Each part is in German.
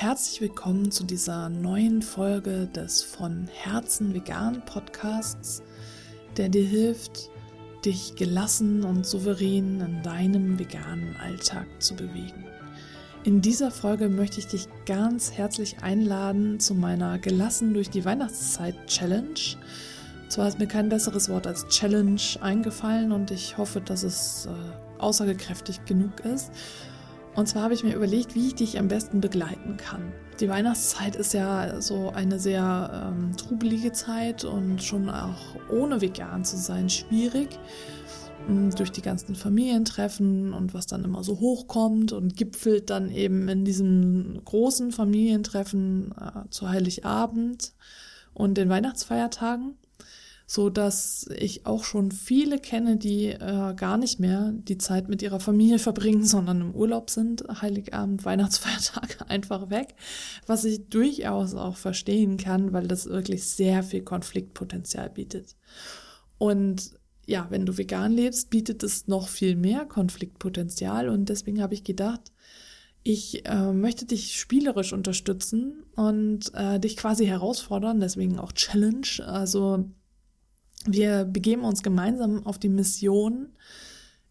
herzlich willkommen zu dieser neuen Folge des von Herzen vegan Podcasts, der dir hilft, dich gelassen und souverän in deinem veganen Alltag zu bewegen. In dieser Folge möchte ich dich ganz herzlich einladen zu meiner Gelassen durch die Weihnachtszeit Challenge. Zwar ist mir kein besseres Wort als Challenge eingefallen und ich hoffe, dass es äh, aussagekräftig genug ist. Und zwar habe ich mir überlegt, wie ich dich am besten begleiten kann. Die Weihnachtszeit ist ja so eine sehr ähm, trubelige Zeit und schon auch ohne vegan zu sein schwierig. Ähm, durch die ganzen Familientreffen und was dann immer so hochkommt und gipfelt dann eben in diesen großen Familientreffen äh, zu Heiligabend und den Weihnachtsfeiertagen so dass ich auch schon viele kenne, die äh, gar nicht mehr die Zeit mit ihrer Familie verbringen, sondern im Urlaub sind, Heiligabend, Weihnachtsfeiertag einfach weg, was ich durchaus auch verstehen kann, weil das wirklich sehr viel Konfliktpotenzial bietet. Und ja, wenn du vegan lebst, bietet es noch viel mehr Konfliktpotenzial und deswegen habe ich gedacht, ich äh, möchte dich spielerisch unterstützen und äh, dich quasi herausfordern, deswegen auch Challenge. Also wir begeben uns gemeinsam auf die Mission,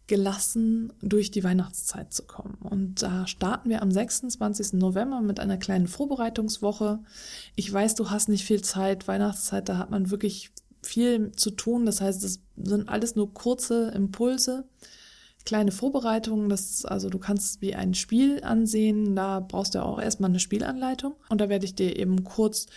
gelassen durch die Weihnachtszeit zu kommen. Und da starten wir am 26. November mit einer kleinen Vorbereitungswoche. Ich weiß, du hast nicht viel Zeit. Weihnachtszeit, da hat man wirklich viel zu tun. Das heißt, es sind alles nur kurze Impulse, kleine Vorbereitungen. Das also du kannst wie ein Spiel ansehen. Da brauchst du auch erstmal eine Spielanleitung. Und da werde ich dir eben kurz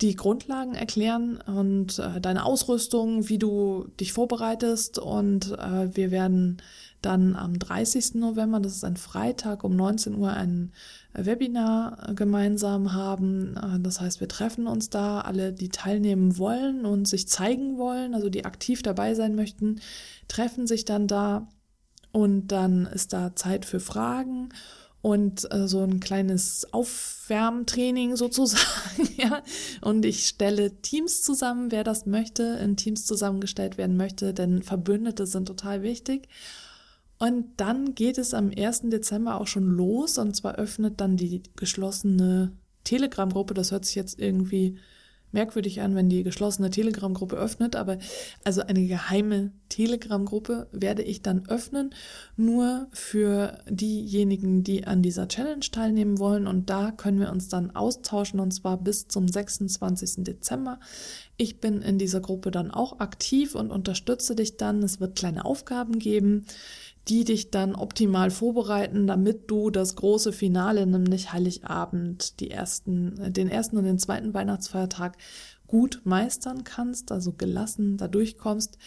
die Grundlagen erklären und äh, deine Ausrüstung, wie du dich vorbereitest. Und äh, wir werden dann am 30. November, das ist ein Freitag, um 19 Uhr ein Webinar gemeinsam haben. Äh, das heißt, wir treffen uns da, alle, die teilnehmen wollen und sich zeigen wollen, also die aktiv dabei sein möchten, treffen sich dann da. Und dann ist da Zeit für Fragen und äh, so ein kleines Aufwärmtraining sozusagen, ja. Und ich stelle Teams zusammen, wer das möchte, in Teams zusammengestellt werden möchte, denn Verbündete sind total wichtig. Und dann geht es am 1. Dezember auch schon los und zwar öffnet dann die geschlossene Telegram-Gruppe, das hört sich jetzt irgendwie merkwürdig an, wenn die geschlossene Telegram-Gruppe öffnet, aber also eine geheime Telegram-Gruppe werde ich dann öffnen, nur für diejenigen, die an dieser Challenge teilnehmen wollen und da können wir uns dann austauschen und zwar bis zum 26. Dezember. Ich bin in dieser Gruppe dann auch aktiv und unterstütze dich dann. Es wird kleine Aufgaben geben die dich dann optimal vorbereiten, damit du das große Finale, nämlich Heiligabend, die ersten, den ersten und den zweiten Weihnachtsfeiertag gut meistern kannst, also gelassen da durchkommst.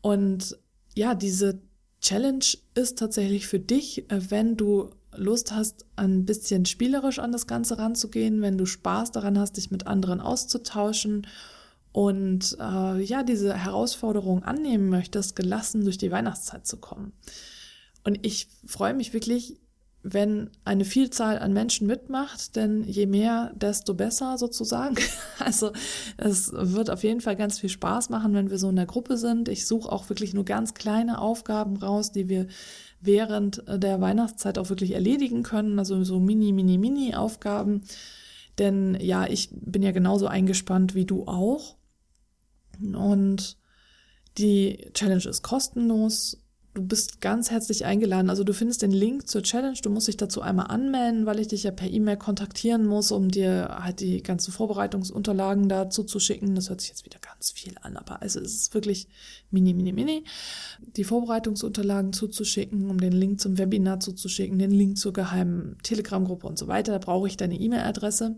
Und ja, diese Challenge ist tatsächlich für dich, äh, wenn du Lust hast, ein bisschen spielerisch an das Ganze ranzugehen, wenn du Spaß daran hast, dich mit anderen auszutauschen und äh, ja, diese Herausforderung annehmen möchtest, gelassen durch die Weihnachtszeit zu kommen. Und ich freue mich wirklich, wenn eine Vielzahl an Menschen mitmacht, denn je mehr, desto besser sozusagen. Also es wird auf jeden Fall ganz viel Spaß machen, wenn wir so in der Gruppe sind. Ich suche auch wirklich nur ganz kleine Aufgaben raus, die wir während der Weihnachtszeit auch wirklich erledigen können. Also so mini, mini, mini Aufgaben. Denn ja, ich bin ja genauso eingespannt wie du auch. Und die Challenge ist kostenlos. Du bist ganz herzlich eingeladen. Also du findest den Link zur Challenge. Du musst dich dazu einmal anmelden, weil ich dich ja per E-Mail kontaktieren muss, um dir halt die ganzen Vorbereitungsunterlagen dazu zu schicken. Das hört sich jetzt wieder ganz viel an, aber also es ist wirklich mini, mini, mini. Die Vorbereitungsunterlagen zuzuschicken, um den Link zum Webinar zuzuschicken, den Link zur geheimen Telegram-Gruppe und so weiter. Da brauche ich deine E-Mail-Adresse.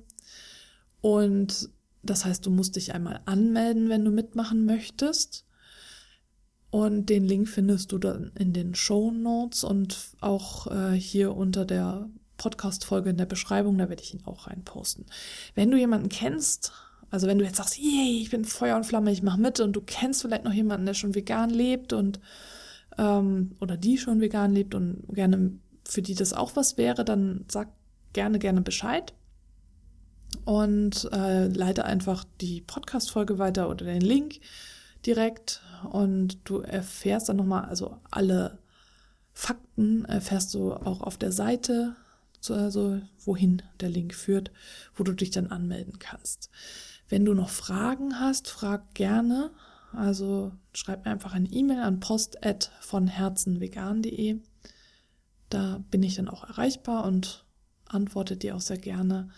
Und das heißt, du musst dich einmal anmelden, wenn du mitmachen möchtest. Und den Link findest du dann in den Show Notes und auch äh, hier unter der Podcast-Folge in der Beschreibung, da werde ich ihn auch reinposten. Wenn du jemanden kennst, also wenn du jetzt sagst, yay, ich bin Feuer und Flamme, ich mache mit und du kennst vielleicht noch jemanden, der schon vegan lebt und ähm, oder die schon vegan lebt und gerne für die das auch was wäre, dann sag gerne, gerne Bescheid und äh, leite einfach die Podcast-Folge weiter oder den Link direkt und du erfährst dann nochmal, also alle Fakten erfährst du auch auf der Seite also wohin der Link führt, wo du dich dann anmelden kannst. Wenn du noch Fragen hast, frag gerne. Also schreib mir einfach eine E-Mail an post von herzenvegan.de. Da bin ich dann auch erreichbar und antworte dir auch sehr gerne.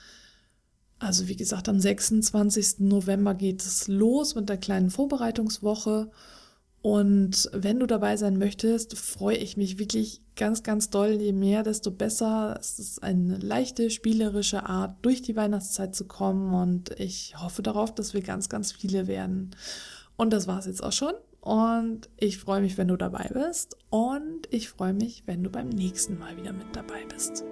Also wie gesagt, am 26. November geht es los mit der kleinen Vorbereitungswoche und wenn du dabei sein möchtest, freue ich mich wirklich ganz, ganz doll. Je mehr, desto besser. Es ist eine leichte, spielerische Art, durch die Weihnachtszeit zu kommen. Und ich hoffe darauf, dass wir ganz, ganz viele werden. Und das war es jetzt auch schon. Und ich freue mich, wenn du dabei bist. Und ich freue mich, wenn du beim nächsten Mal wieder mit dabei bist.